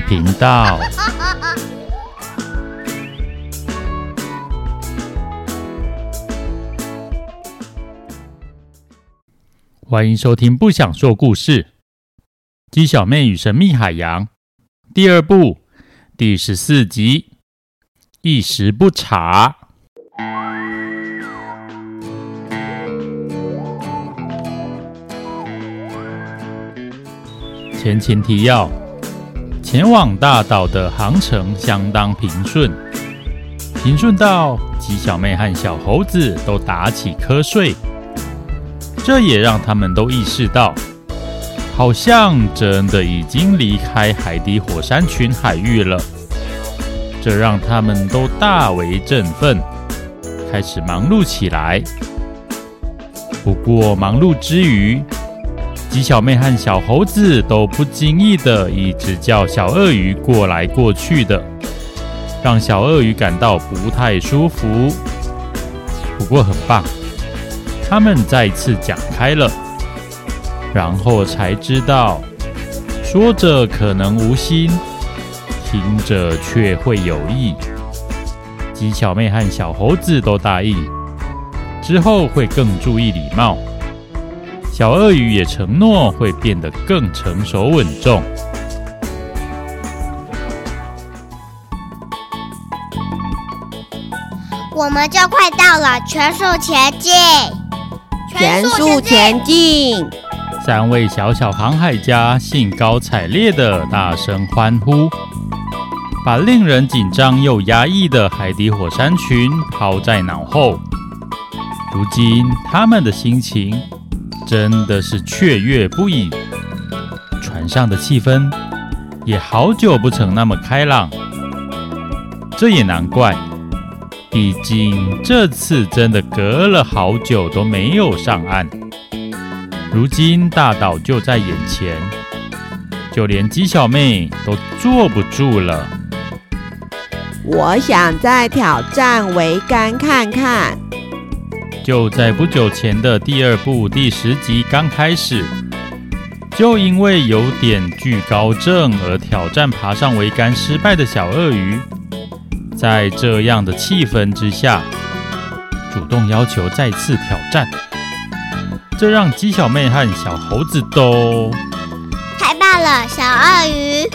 频道。欢迎收听《不想说故事》《鸡小妹与神秘海洋》第二部第十四集。一时不察。前情提要：前往大岛的航程相当平顺，平顺到鸡小妹和小猴子都打起瞌睡。这也让他们都意识到，好像真的已经离开海底火山群海域了。这让他们都大为振奋，开始忙碌起来。不过，忙碌之余，鸡小妹和小猴子都不经意的一直叫小鳄鱼过来过去的，让小鳄鱼感到不太舒服。不过很棒，他们再次讲开了，然后才知道，说着可能无心，听着却会有意。鸡小妹和小猴子都答应，之后会更注意礼貌。小鳄鱼也承诺会变得更成熟稳重。我们就快到了，全速前进！全速前进！三位小小航海家兴高采烈的大声欢呼，把令人紧张又压抑的海底火山群抛在脑后。如今，他们的心情，真的是雀跃不已，船上的气氛也好久不曾那么开朗。这也难怪，毕竟这次真的隔了好久都没有上岸。如今大岛就在眼前，就连鸡小妹都坐不住了。我想再挑战桅杆看看。就在不久前的第二部第十集刚开始，就因为有点惧高症而挑战爬上桅杆失败的小鳄鱼，在这样的气氛之下，主动要求再次挑战，这让鸡小妹和小猴子都太棒了！小鳄鱼，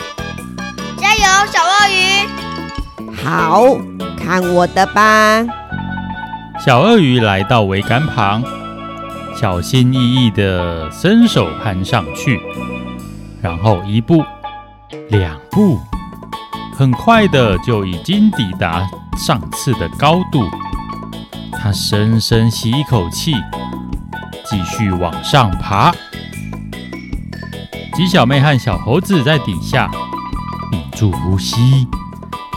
加油！小鳄鱼，好，看我的吧！小鳄鱼来到桅杆旁，小心翼翼地伸手攀上去，然后一步、两步，很快的就已经抵达上次的高度。他深深吸一口气，继续往上爬。鸡小妹和小猴子在底下屏住呼吸。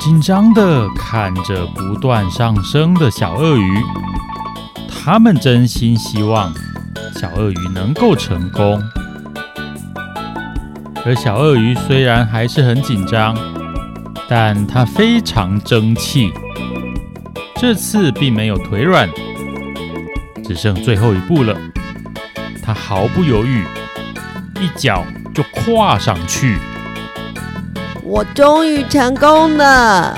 紧张地看着不断上升的小鳄鱼，他们真心希望小鳄鱼能够成功。而小鳄鱼虽然还是很紧张，但它非常争气，这次并没有腿软，只剩最后一步了。它毫不犹豫，一脚就跨上去。我终于成功了！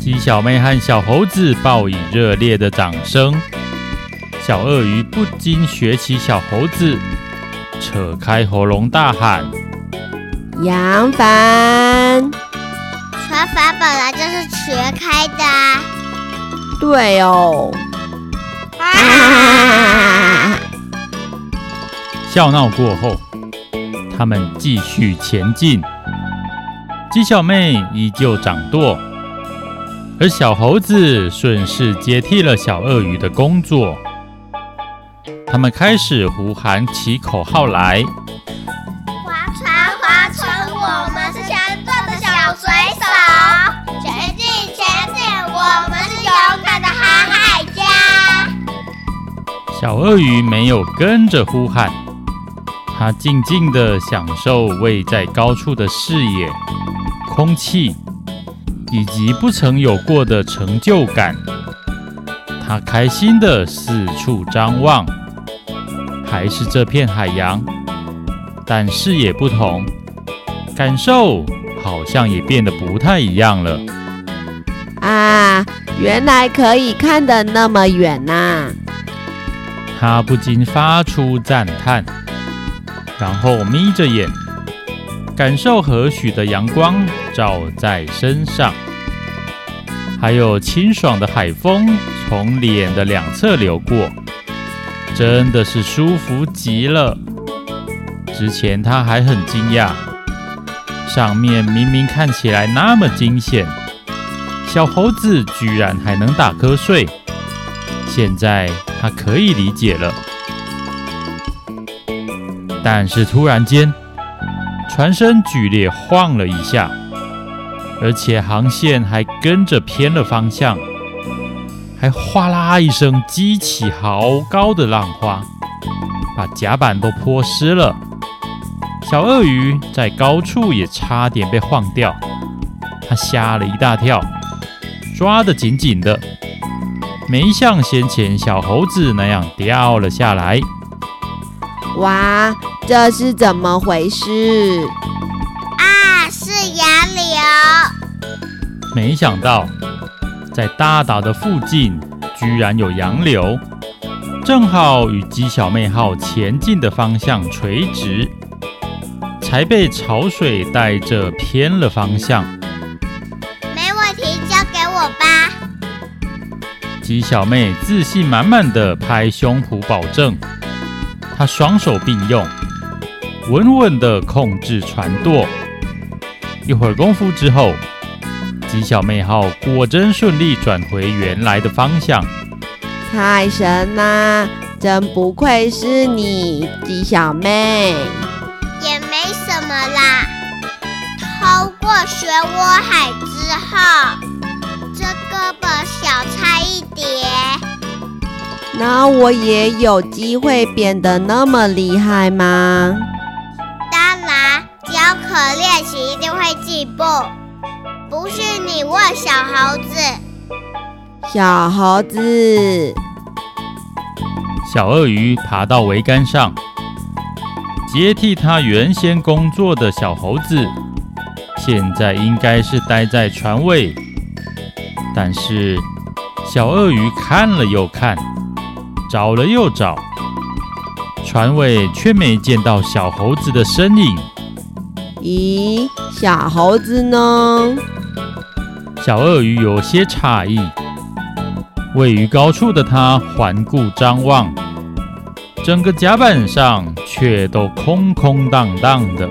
鸡小妹和小猴子报以热烈的掌声。小鳄鱼不禁学起小猴子，扯开喉咙大喊：“杨帆！”船帆本来就是全开的啊。对哦。啊笑闹过后，他们继续前进。鸡小妹依旧掌舵，而小猴子顺势接替了小鳄鱼的工作。他们开始呼喊起口号来：“划船，划船，我们是强壮的小水手，前进，前进，我们是勇敢的航海家。”小鳄鱼没有跟着呼喊。他静静地享受位在高处的视野、空气，以及不曾有过的成就感。他开心地四处张望，还是这片海洋，但视野不同，感受好像也变得不太一样了。啊，原来可以看得那么远呐、啊！他不禁发出赞叹，然后眯着眼，感受和煦的阳光照在身上，还有清爽的海风从脸的两侧流过。真的是舒服极了。之前他还很惊讶，上面明明看起来那么惊险，小猴子居然还能打瞌睡。现在他可以理解了。但是突然间，船身剧烈晃了一下，而且航线还跟着偏了方向。还哗啦一声激起好高的浪花，把甲板都泼湿了。小鳄鱼在高处也差点被晃掉，它吓了一大跳，抓得紧紧的，没像先前小猴子那样掉了下来。哇，这是怎么回事？啊，是洋流！没想到。在大岛的附近，居然有洋流，正好与鸡小妹号前进的方向垂直，才被潮水带着偏了方向。没问题，交给我吧。鸡小妹自信满满的拍胸脯保证，她双手并用，稳稳的控制船舵。一会儿功夫之后。鸡小妹号果真顺利转回原来的方向，太神啦！真不愧是你，鸡小妹。也没什么啦。透过漩涡海之后，这胳膊小差一点。那我也有机会变得那么厉害吗？当然，只要肯练习，一定会进步。不信你问小猴子，小猴子，小鳄鱼爬到桅杆上，接替它原先工作的小猴子，现在应该是待在船尾。但是小鳄鱼看了又看，找了又找，船尾却没见到小猴子的身影。咦，小猴子呢？小鳄鱼有些诧异，位于高处的它环顾张望，整个甲板上却都空空荡荡的。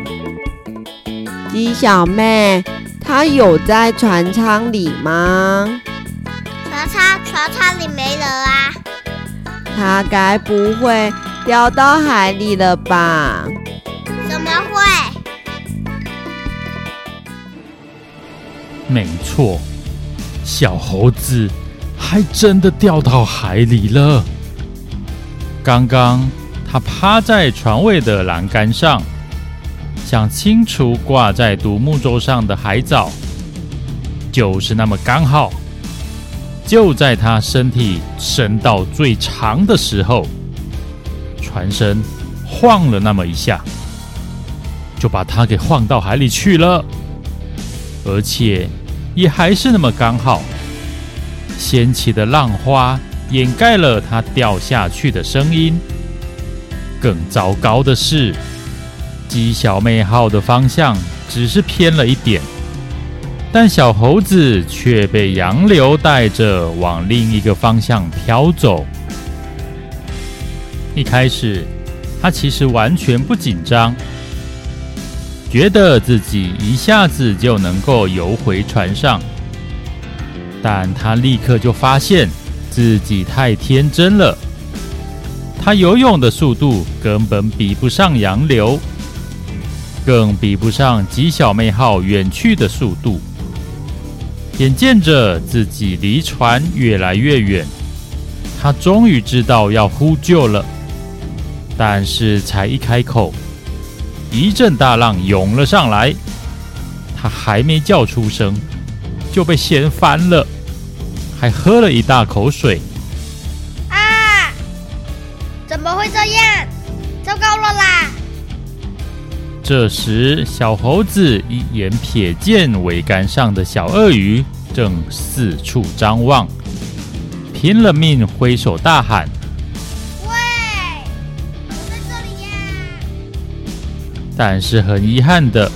鸡小妹，她有在船舱里吗？船舱，船舱里没人啊。她该不会掉到海里了吧？没错，小猴子还真的掉到海里了。刚刚他趴在船尾的栏杆上，想清除挂在独木舟上的海藻，就是那么刚好，就在他身体伸到最长的时候，船身晃了那么一下，就把他给晃到海里去了，而且。也还是那么刚好，掀起的浪花掩盖了它掉下去的声音。更糟糕的是，鸡小妹号的方向只是偏了一点，但小猴子却被洋流带着往另一个方向飘走。一开始，他其实完全不紧张。觉得自己一下子就能够游回船上，但他立刻就发现自己太天真了。他游泳的速度根本比不上洋流，更比不上鸡小妹号远去的速度。眼见着自己离船越来越远，他终于知道要呼救了，但是才一开口。一阵大浪涌了上来，他还没叫出声，就被掀翻了，还喝了一大口水。啊！怎么会这样？糟糕了啦！这时，小猴子一眼瞥见桅杆上的小鳄鱼正四处张望，拼了命挥手大喊：“但是很遗憾的，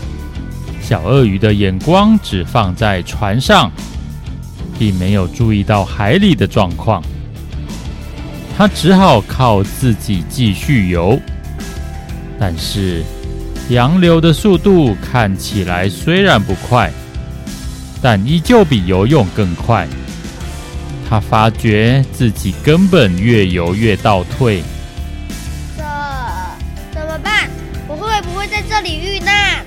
小鳄鱼的眼光只放在船上，并没有注意到海里的状况。他只好靠自己继续游，但是洋流的速度看起来虽然不快，但依旧比游泳更快。他发觉自己根本越游越倒退。里遇难？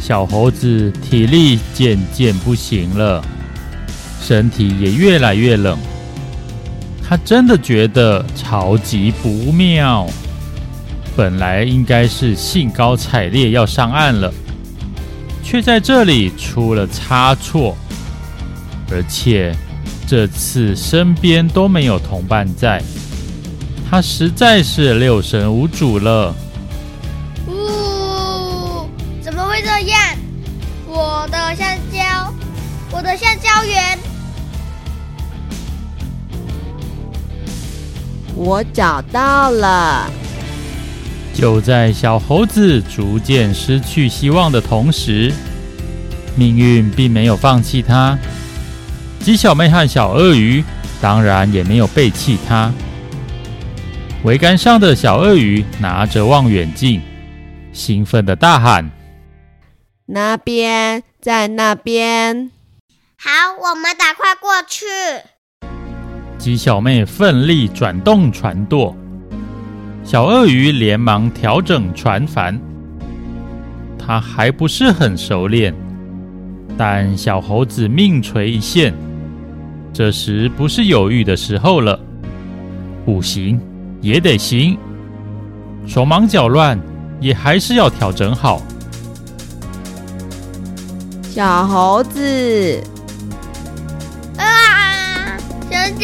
小猴子体力渐渐不行了，身体也越来越冷。他真的觉得超级不妙，本来应该是兴高采烈要上岸了，却在这里出了差错，而且这次身边都没有同伴在，他实在是六神无主了。我的橡胶园。我找到了！就在小猴子逐渐失去希望的同时，命运并没有放弃他。鸡小妹和小鳄鱼当然也没有背弃他。桅杆上的小鳄鱼拿着望远镜，兴奋的大喊：“那边，在那边！”好，我们赶快过去。鸡小妹奋力转动船舵，小鳄鱼连忙调整船帆。他还不是很熟练，但小猴子命垂一线，这时不是犹豫的时候了。不行，也得行，手忙脚乱，也还是要调整好。小猴子。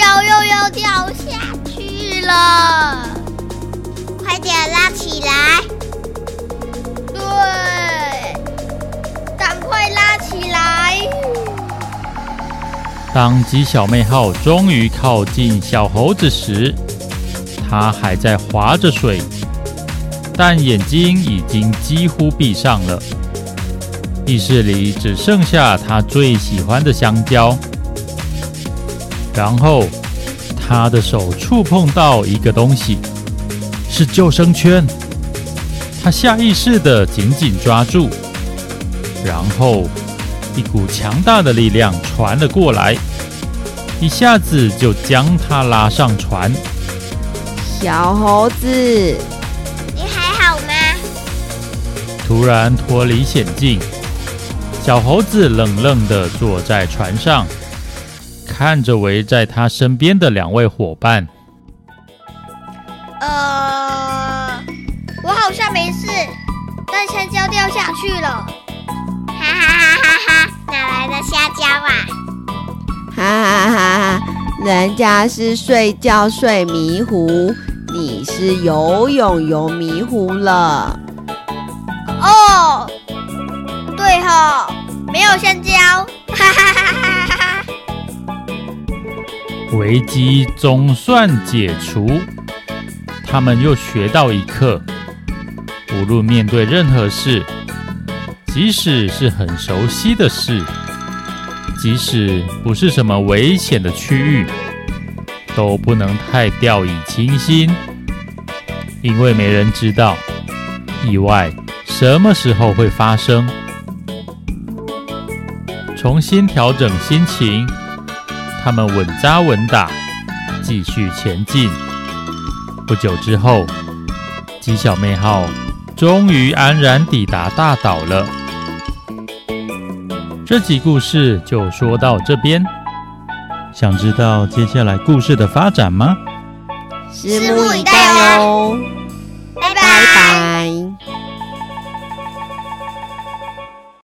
脚又要掉下去了，快点拉起来！对，赶快拉起来！当鸡小妹号终于靠近小猴子时，它还在划着水，但眼睛已经几乎闭上了，意识里只剩下它最喜欢的香蕉。然后，他的手触碰到一个东西，是救生圈。他下意识的紧紧抓住，然后一股强大的力量传了过来，一下子就将他拉上船。小猴子，你还好吗？突然脱离险境，小猴子冷冷的坐在船上。看着围在他身边的两位伙伴，呃，我好像没事，但香蕉掉下去了，哈哈哈哈哈！哪来的香蕉啊？哈哈哈哈！人家是睡觉睡迷糊，你是游泳游迷糊了。哦，对哈，没有香蕉，哈哈哈哈。危机总算解除，他们又学到一课：无论面对任何事，即使是很熟悉的事，即使不是什么危险的区域，都不能太掉以轻心，因为没人知道意外什么时候会发生。重新调整心情。他们稳扎稳打，继续前进。不久之后，鸡小妹号终于安然抵达大岛了。这集故事就说到这边。想知道接下来故事的发展吗？拭目以待哦。